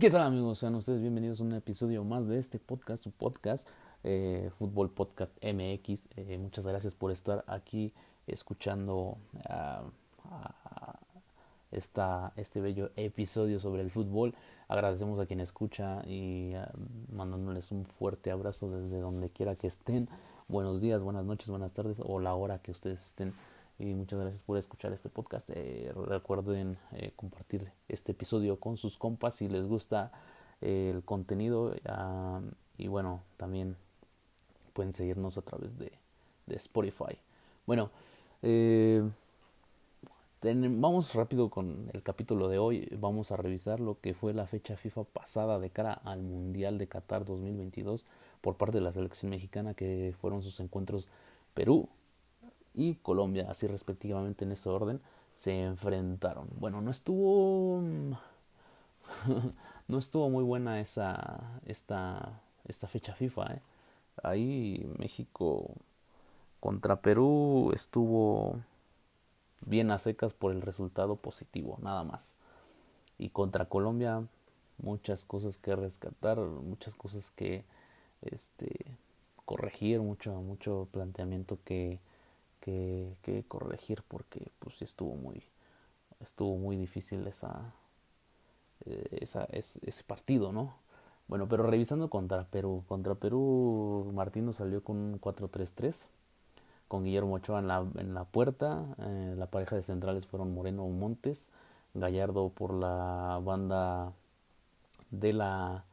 ¿Qué tal amigos? Sean ustedes bienvenidos a un episodio más de este podcast, su podcast, eh, Fútbol Podcast MX. Eh, muchas gracias por estar aquí escuchando esta, este bello episodio sobre el fútbol. Agradecemos a quien escucha y ah, mandándoles un fuerte abrazo desde donde quiera que estén. Buenos días, buenas noches, buenas tardes o la hora que ustedes estén y muchas gracias por escuchar este podcast. Eh, recuerden eh, compartir este episodio con sus compas si les gusta eh, el contenido. y bueno, también pueden seguirnos a través de, de Spotify. Bueno, vamos rápido con el capítulo de hoy. Vamos a revisar lo que fue la fecha FIFA pasada de cara al Mundial de Qatar 2022 por parte de la selección mexicana, que fueron sus encuentros Perú, y Colombia, así respectivamente en ese orden, se enfrentaron. Bueno, no estuvo no estuvo muy buena esa esta esta fecha FIFA, ¿eh? Ahí México contra Perú estuvo bien a secas por el resultado positivo, nada más. Y contra Colombia muchas cosas que rescatar, muchas cosas que este corregir, mucho mucho planteamiento que que, que corregir porque pues estuvo muy estuvo muy difícil esa, eh, esa ese partido no bueno pero revisando contra Perú contra Perú Martino salió con un 4-3-3 con Guillermo Ochoa en la, en la puerta eh, la pareja de centrales fueron Moreno Montes Gallardo por la banda de la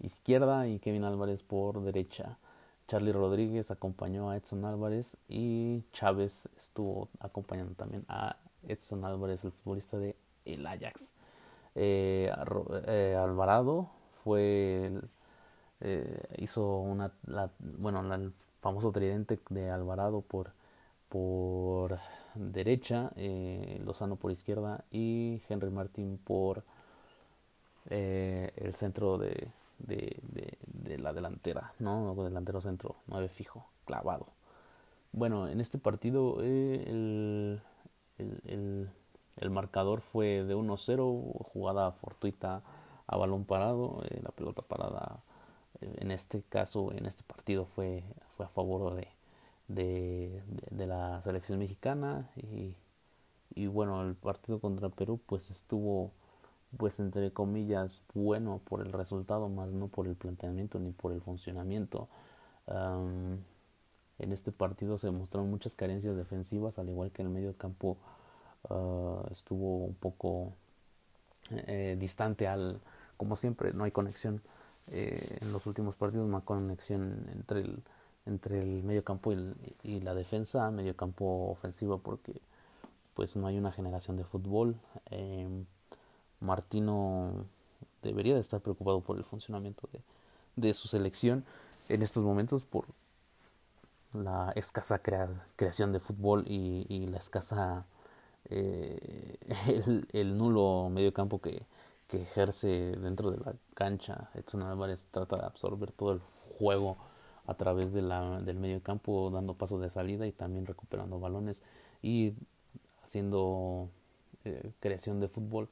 izquierda y Kevin Álvarez por derecha Charlie Rodríguez acompañó a Edson Álvarez y Chávez estuvo acompañando también a Edson Álvarez, el futbolista de el Ajax. Eh, eh, Alvarado fue eh, hizo una bueno el famoso tridente de Alvarado por por derecha, Lozano por izquierda y Henry Martín por el centro de de, de, la delantera, ¿no? Delantero centro, 9 fijo, clavado. Bueno, en este partido eh, el, el, el, marcador fue de 1-0, jugada fortuita a balón parado, eh, la pelota parada eh, en este caso, en este partido fue, fue a favor de, de, de, la selección mexicana y, y bueno, el partido contra Perú pues estuvo pues entre comillas bueno por el resultado más no por el planteamiento ni por el funcionamiento. En este partido se mostraron muchas carencias defensivas al igual que en el medio campo ah, estuvo un poco eh, distante al como siempre no hay conexión eh, en los últimos partidos no hay conexión entre el entre el medio campo y, la defensa medio campo ofensivo porque pues no hay una generación de fútbol eh, Martino debería de estar preocupado por el funcionamiento de, de su selección en estos momentos por la escasa creación de fútbol y, la escasa eh, el, el, nulo mediocampo que, que ejerce dentro de la cancha. Edson Álvarez trata de absorber todo el juego a través de la, del mediocampo, dando pasos de salida y también recuperando balones y haciendo eh, creación de fútbol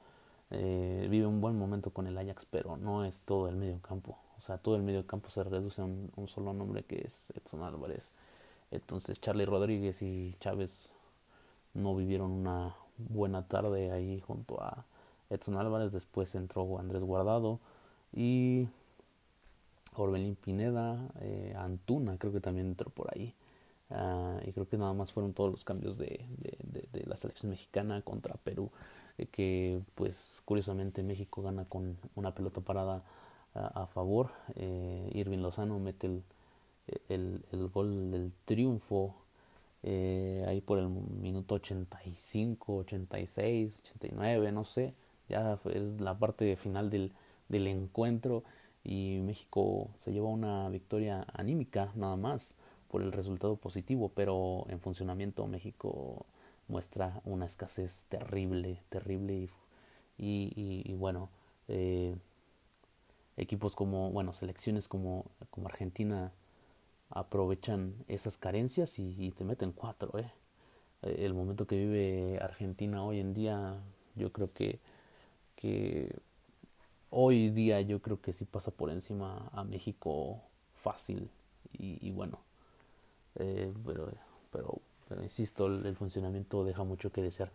eh, vive un buen momento con el Ajax, pero no es todo el medio campo. O sea, todo el medio campo se reduce a un, solo nombre que es Edson Álvarez. Entonces Charlie Rodríguez y Chávez no vivieron una buena tarde ahí junto a Edson Álvarez. Después entró Andrés Guardado y Orbelín Pineda, eh, Antuna creo que también entró por ahí. Ah, y creo que nada más fueron todos los cambios de, de, de la selección mexicana contra Perú que pues curiosamente México gana con una pelota parada a, favor. Eh, Irving Lozano mete el, el, el gol del triunfo eh, ahí por el minuto 85, 86, 89, no sé. Ya es la parte final del, del encuentro y México se lleva una victoria anímica nada más por el resultado positivo, pero en funcionamiento México muestra una escasez terrible, terrible y, bueno, eh, equipos como, bueno, selecciones como, como Argentina aprovechan esas carencias y, te meten cuatro, ¿eh? El momento que vive Argentina hoy en día, yo creo que, que hoy día yo creo que sí pasa por encima a México fácil y, bueno, eh, pero, pero, insisto, el, funcionamiento deja mucho que desear.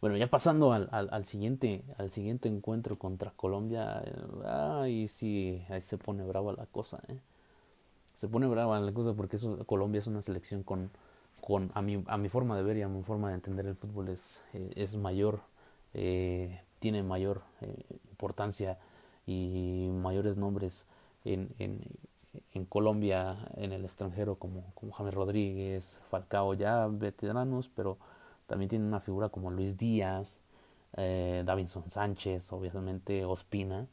Bueno, ya pasando al, al, siguiente al siguiente encuentro contra Colombia, ahí sí, ahí se pone brava la cosa, ¿eh? Se pone brava la cosa porque eso, Colombia es una selección con, con a, mi, a mi forma de ver y a mi forma de entender el fútbol es, eh, es mayor, eh, tiene mayor eh, importancia y mayores nombres en, en, en Colombia, en el extranjero, como, como James Rodríguez, Falcao, ya veteranos, pero también tiene una figura como Luis Díaz, eh, Davinson Sánchez, obviamente Ospina,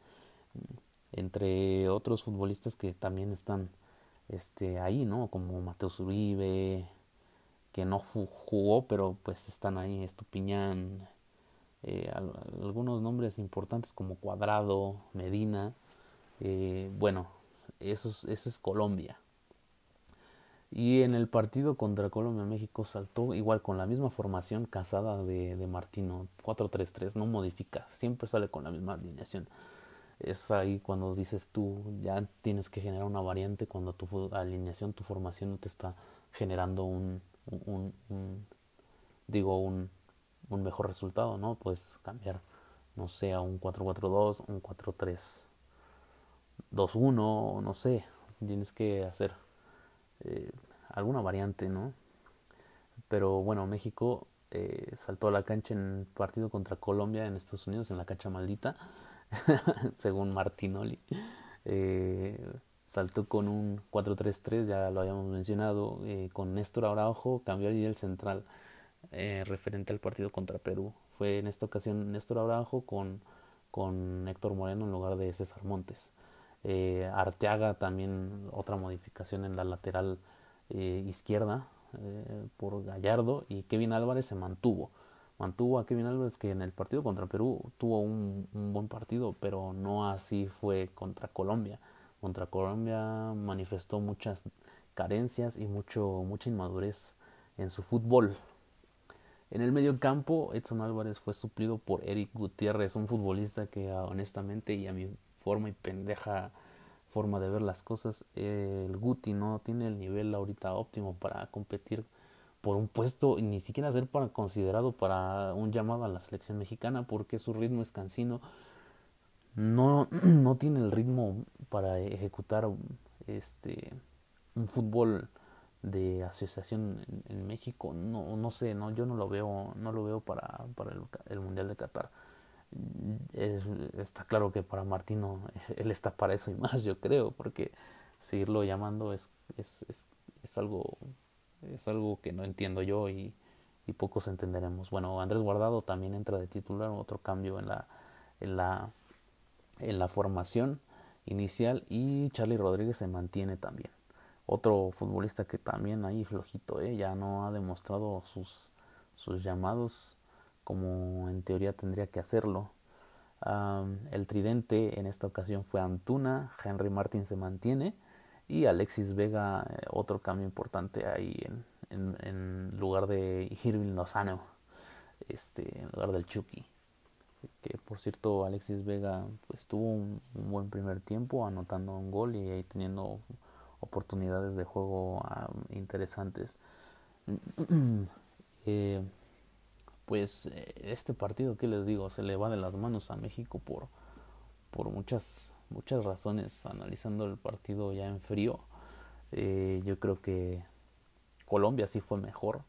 entre otros futbolistas que también están este, ahí, ¿no? Como Mateus Uribe, que no jugó, pero pues están ahí, Estupiñán, eh, algunos nombres importantes como Cuadrado, Medina, eh, bueno, eso es, Colombia. Y en el partido contra Colombia-México saltó igual con la misma formación casada de, Martino, 4-3-3, no modifica, siempre sale con la misma alineación. Es ahí cuando dices tú, ya tienes que generar una variante cuando tu alineación, tu formación no te está generando un, digo, un, mejor resultado, ¿no? Puedes cambiar, no sé, un 4-4-2, un 4-3 2-1, no sé, tienes que hacer eh, alguna variante, ¿no? Pero bueno, México eh, saltó a la cancha en partido contra Colombia en Estados Unidos, en la cancha maldita, según Martinoli. Eh, saltó con un 4-3-3, ya lo habíamos mencionado, con Néstor Araujo, cambió allí el central referente al partido contra Perú. Fue en esta ocasión Néstor Araujo con, con Héctor Moreno en lugar de César Montes. Eh, Arteaga también otra modificación en la lateral eh, izquierda eh, por Gallardo y Kevin Álvarez se mantuvo. Mantuvo a Kevin Álvarez que en el partido contra Perú tuvo un, buen partido, pero no así fue contra Colombia. Contra Colombia manifestó muchas carencias y mucho, mucha inmadurez en su fútbol. En el medio campo, Edson Álvarez fue suplido por Eric Gutiérrez, un futbolista que honestamente y a mi forma y pendeja forma de ver las cosas, el Guti no tiene el nivel ahorita óptimo para competir por un puesto y ni siquiera ser para, considerado para un llamado a la selección mexicana porque su ritmo es cansino. No, no tiene el ritmo para ejecutar este un fútbol de asociación en, México. No, no sé, no, yo no lo veo, no lo veo para, para el Mundial de Qatar está claro que para Martino él está para eso y más, yo creo, porque seguirlo llamando es, es, es, es algo es algo que no entiendo yo y, y, pocos entenderemos. Bueno, Andrés Guardado también entra de titular, otro cambio en la, en la, en la formación inicial y Charlie Rodríguez se mantiene también. Otro futbolista que también ahí flojito, ¿eh? ya no ha demostrado sus, sus llamados como en teoría tendría que hacerlo. el tridente en esta ocasión fue Antuna, Henry Martin se mantiene y Alexis Vega, eh, otro cambio importante ahí en, lugar de Irving Lozano, este, en lugar del Chucky. Que por cierto, Alexis Vega pues, tuvo un, buen primer tiempo anotando un gol y ahí teniendo oportunidades de juego interesantes. eh, pues eh, este partido que les digo se le va de las manos a México por por muchas muchas razones analizando el partido ya en frío. Eh, yo creo que Colombia sí fue mejor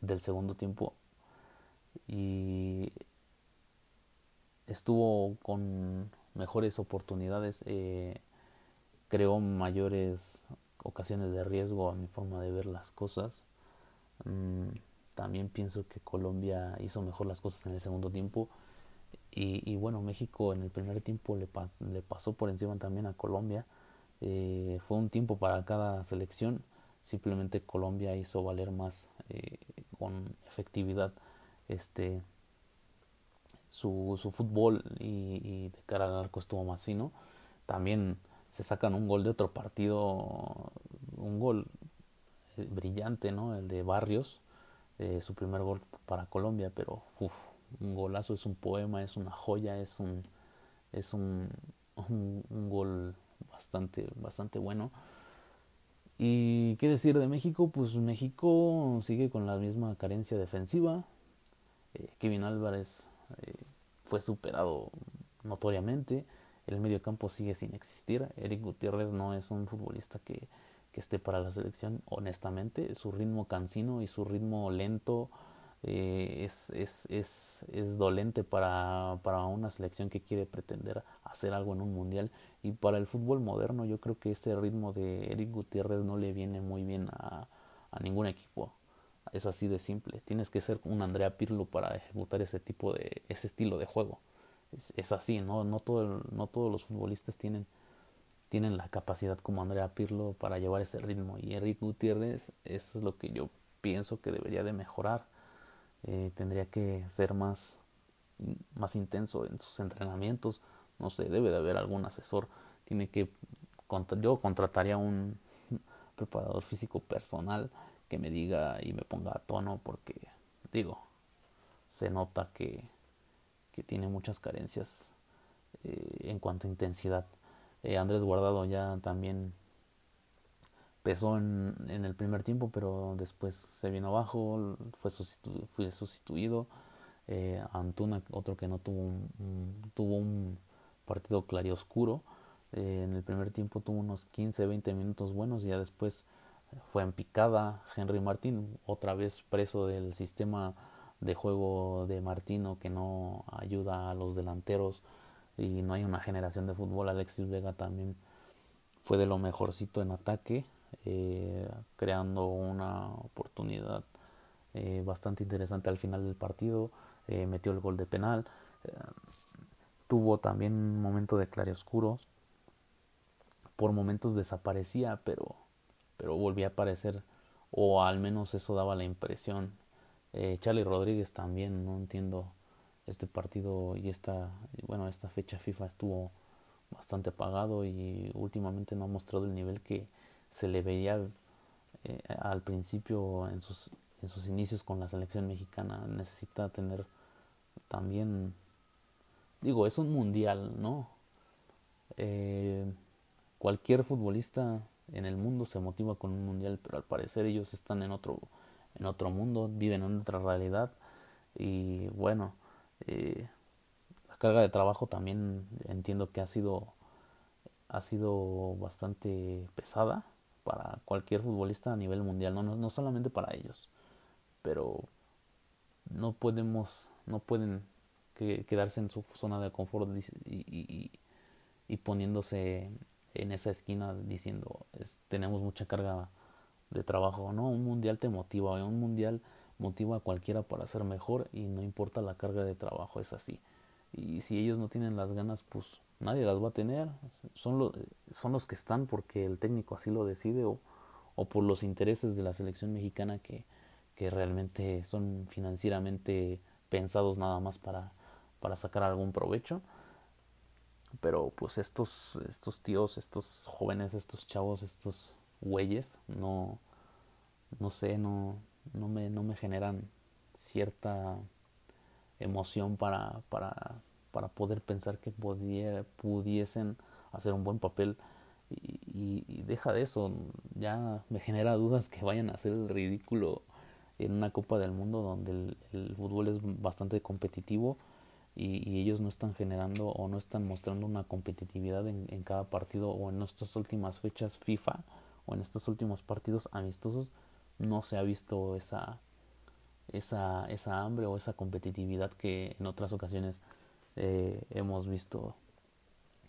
del segundo tiempo y estuvo con mejores oportunidades eh, creó mayores ocasiones de riesgo a mi forma de ver las cosas. Mm, también pienso que Colombia hizo mejor las cosas en el segundo tiempo. Y, bueno, México en el primer tiempo le, pasó por encima también a Colombia. Eh, fue un tiempo para cada selección. Simplemente Colombia hizo valer más eh, con efectividad este su, su fútbol y, de cara al arco estuvo más fino. También se sacan un gol de otro partido, un gol eh, brillante, ¿no? El de Barrios, eh, su primer gol para Colombia, pero uf, un golazo es un poema, es una joya, es un es un, un, gol bastante, bastante bueno. Y qué decir de México, pues México sigue con la misma carencia defensiva. Eh, Kevin Álvarez eh, fue superado notoriamente. El medio campo sigue sin existir. Eric Gutiérrez no es un futbolista que, que esté para la selección, honestamente. Su ritmo cansino y su ritmo lento eh, es, es, es, es, dolente para, para una selección que quiere pretender hacer algo en un mundial. Y para el fútbol moderno yo creo que ese ritmo de Eric Gutiérrez no le viene muy bien a, a ningún equipo. Es así de simple. Tienes que ser un Andrea Pirlo para ejecutar ese tipo de, ese estilo de juego. Es, así, ¿no? No, todo no todos los futbolistas tienen, tienen la capacidad como Andrea Pirlo para llevar ese ritmo. Y Eric Gutiérrez, eso es lo que yo pienso que debería de mejorar eh, tendría que ser más, más intenso en sus entrenamientos, no sé, debe de haber algún asesor, tiene que, yo contrataría un preparador físico personal que me diga y me ponga a tono porque, digo, se nota que, que tiene muchas carencias eh, en cuanto a intensidad. Eh, Andrés Guardado ya también pesó en, el primer tiempo, pero después se vino abajo, fue, sustitu fue sustituido. Eh, Antuna, otro que no tuvo un, tuvo un partido clarioscuro. Eh, en el primer tiempo tuvo unos 15-20 minutos buenos y ya después fue en picada. Henry Martín, otra vez preso del sistema de juego de Martino que no ayuda a los delanteros y no hay una generación de fútbol. Alexis Vega también fue de lo mejorcito en ataque eh, creando una oportunidad eh, bastante interesante al final del partido, eh, metió el gol de penal, tuvo también un momento de claroscuro, por momentos desaparecía, pero, pero volvía a aparecer, o al menos eso daba la impresión. Charlie Rodríguez también, no entiendo este partido y esta, bueno, esta fecha FIFA estuvo bastante apagado y últimamente no ha mostrado el nivel que, se le veía eh, al principio en sus, en sus inicios con la selección mexicana. Necesita tener también, digo, es un mundial, ¿no? Eh, cualquier futbolista en el mundo se motiva con un mundial, pero al parecer ellos están en otro, en otro mundo, viven en otra realidad y bueno, eh, la carga de trabajo también entiendo que ha sido ha sido bastante pesada para cualquier futbolista a nivel mundial, no, no, solamente para ellos, pero no podemos, no pueden quedarse en su zona de confort y, y, poniéndose en esa esquina diciendo tenemos mucha carga de trabajo, no, un mundial te motiva, un mundial motiva a cualquiera para ser mejor y no importa la carga de trabajo, es así. Y si ellos no tienen las ganas, pues nadie las va a tener. Son, los son los que están porque el técnico así lo decide o, o por los intereses de la selección mexicana que, que realmente son financieramente pensados nada más para, para sacar algún provecho. Pero pues estos, estos tíos, estos jóvenes, estos chavos, estos güeyes, no, no sé, no, no, me, no me generan cierta emoción para, para, para poder pensar que pudiesen hacer un buen papel. Y, deja de eso, ya me genera dudas que vayan a hacer el ridículo en una Copa del Mundo donde el, fútbol es bastante competitivo y, y, ellos no están generando o no están mostrando una competitividad en, en cada partido o en estas últimas fechas FIFA o en estos últimos partidos amistosos no se ha visto esa esa, esa hambre o esa competitividad que en otras ocasiones eh, hemos visto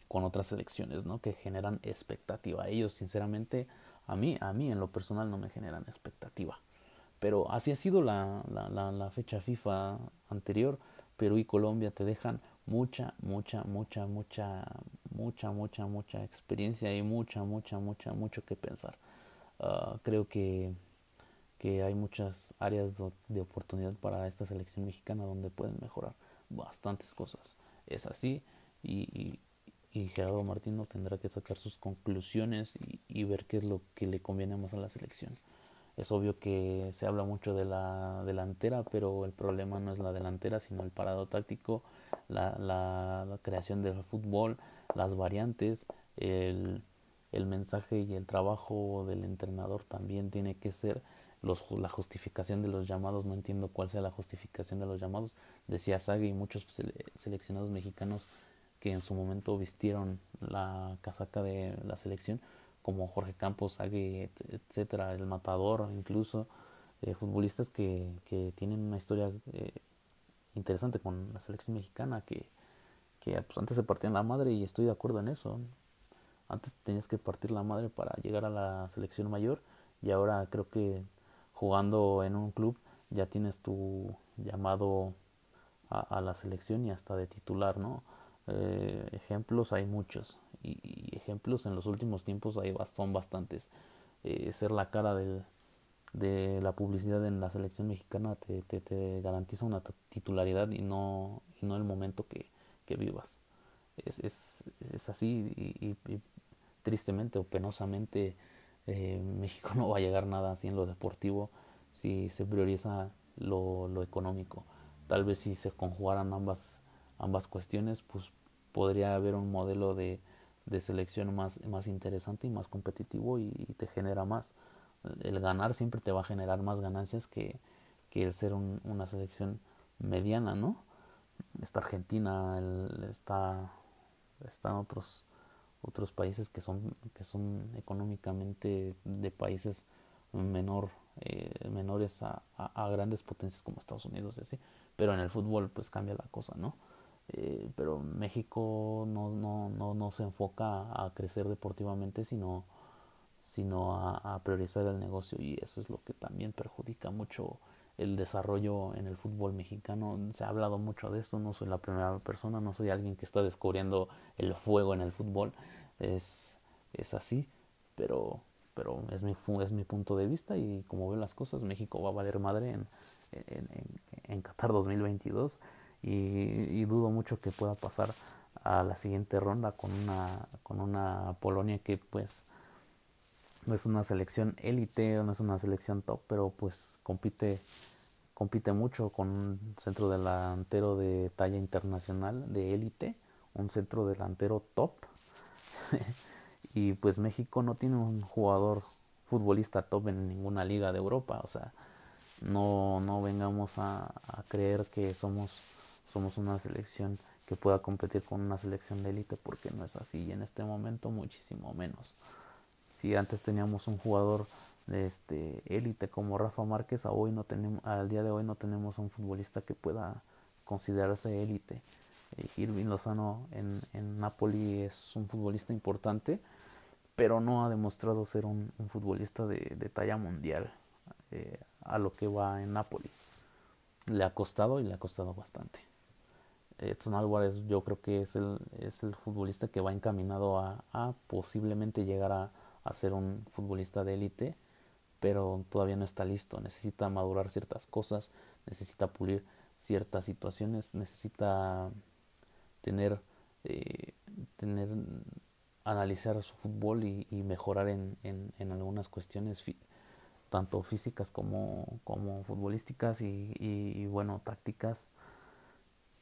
con otras selecciones, ¿no? Que generan expectativa. Ellos, sinceramente, a mí, a mí en lo personal no me generan expectativa. Pero así ha sido la, la, la, fecha FIFA anterior. Perú y Colombia te dejan mucha, mucha, mucha, mucha, mucha, mucha, mucha experiencia y mucha, mucha, mucha, mucho que pensar. Uh, creo que, que hay muchas áreas de oportunidad para esta selección mexicana donde pueden mejorar bastantes cosas. Es así y, Gerardo Martino tendrá que sacar sus conclusiones y, ver qué es lo que le conviene más a la selección. Es obvio que se habla mucho de la delantera, pero el problema no es la delantera, sino el parado táctico, la, la, creación del fútbol, las variantes, el, el mensaje y el trabajo del entrenador también tiene que ser los, la justificación de los llamados, no entiendo cuál sea la justificación de los llamados, decía Saga y muchos seleccionados mexicanos que en su momento vistieron la casaca de la selección, como Jorge Campos, Sague, etcétera, el Matador, incluso eh, futbolistas que, que tienen una historia eh, interesante con la selección mexicana, que, que pues, antes se partían la madre y estoy de acuerdo en eso. Antes tenías que partir la madre para llegar a la selección mayor y ahora creo que jugando en un club ya tienes tu llamado a, la selección y hasta de titular, ¿no? Eh, ejemplos hay muchos y, ejemplos en los últimos tiempos hay, son bastantes. Eh, ser la cara del, de la publicidad en la selección mexicana te, te, te garantiza una titularidad y no, y no el momento que, que vivas. Es, es, es así y, y, tristemente o penosamente eh, México no va a llegar nada así en lo deportivo si se prioriza lo, lo económico. Tal vez si se conjugaran ambas, ambas cuestiones, pues podría haber un modelo de, de selección más, más interesante y más competitivo y, te genera más. El ganar siempre te va a generar más ganancias que, que el ser una selección mediana, ¿no? Está Argentina, está, están otros otros países que son que son económicamente de países menor eh, menores a, a, grandes potencias como Estados Unidos y así. Pero en el fútbol pues cambia la cosa no eh, pero México no, no, no, no se enfoca a crecer deportivamente sino sino a, a, priorizar el negocio. Y eso es lo que también perjudica mucho el desarrollo en el fútbol mexicano. Se ha hablado mucho de esto, no soy la primera persona, no soy alguien que está descubriendo el fuego en el fútbol, es, es así, pero, pero es, mi, es mi punto de vista y como veo las cosas, México va a valer madre en, en, en, Qatar 2022 y, y, dudo mucho que pueda pasar a la siguiente ronda con una, con una Polonia que pues no es una selección élite, no es una selección top, pero pues compite compite mucho con un centro delantero de talla internacional, de élite, un centro delantero top. y pues México no tiene un jugador futbolista top en ninguna liga de Europa, o sea, no, no vengamos a, creer que somos, somos una selección que pueda competir con una selección de élite porque no es así y en este momento muchísimo menos. Si antes teníamos un jugador este élite como Rafa Márquez, a hoy no tenemos, al día de hoy no tenemos un futbolista que pueda considerarse élite. Eh, Irving Lozano en, en Napoli es un futbolista importante, pero no ha demostrado ser un, futbolista de, de, talla mundial eh, a lo que va en Napoli. Le ha costado y le ha costado bastante. Edson Álvarez yo creo que es el, es el futbolista que va encaminado a, a posiblemente llegar a, a ser un futbolista de élite pero todavía no está listo, necesita madurar ciertas cosas, necesita pulir ciertas situaciones, necesita tener, eh, tener analizar su fútbol y, mejorar en, en, en, algunas cuestiones tanto físicas como, como futbolísticas y, y, bueno tácticas.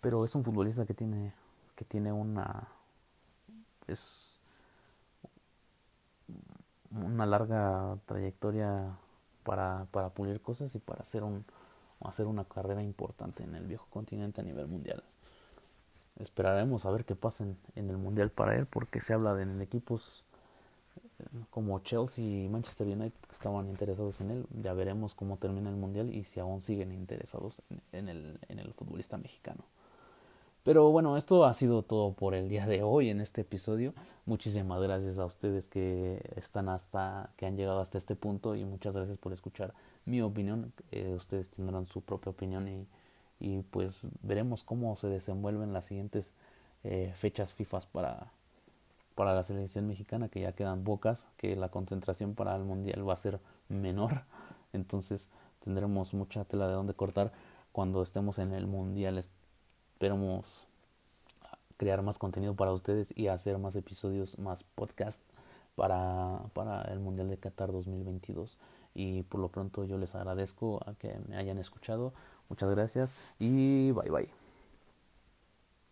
Pero es un futbolista que tiene que tiene una es una larga trayectoria para, para pulir cosas y para hacer, un, hacer una carrera importante en el viejo continente a nivel mundial. Esperaremos a ver qué pasa en, el mundial para él porque se habla de en equipos eh, como Chelsea y Manchester United que estaban interesados en él. Ya veremos cómo termina el mundial y si aún siguen interesados en, el, en el futbolista mexicano. Pero bueno, esto ha sido todo por el día de hoy en este episodio. Muchísimas gracias a ustedes que están hasta, que han llegado hasta este punto y muchas gracias por escuchar mi opinión. Eh, ustedes tendrán su propia opinión y, y, pues veremos cómo se desenvuelven las siguientes eh, fechas FIFA para, para la selección mexicana, que ya quedan pocas, que la concentración para el mundial va a ser menor. Entonces tendremos mucha tela de donde cortar cuando estemos en el mundial. Esperemos crear más contenido para ustedes y hacer más episodios, más podcast para, para el Mundial de Qatar 2022. Y por lo pronto yo les agradezco a que me hayan escuchado. Muchas gracias y bye bye.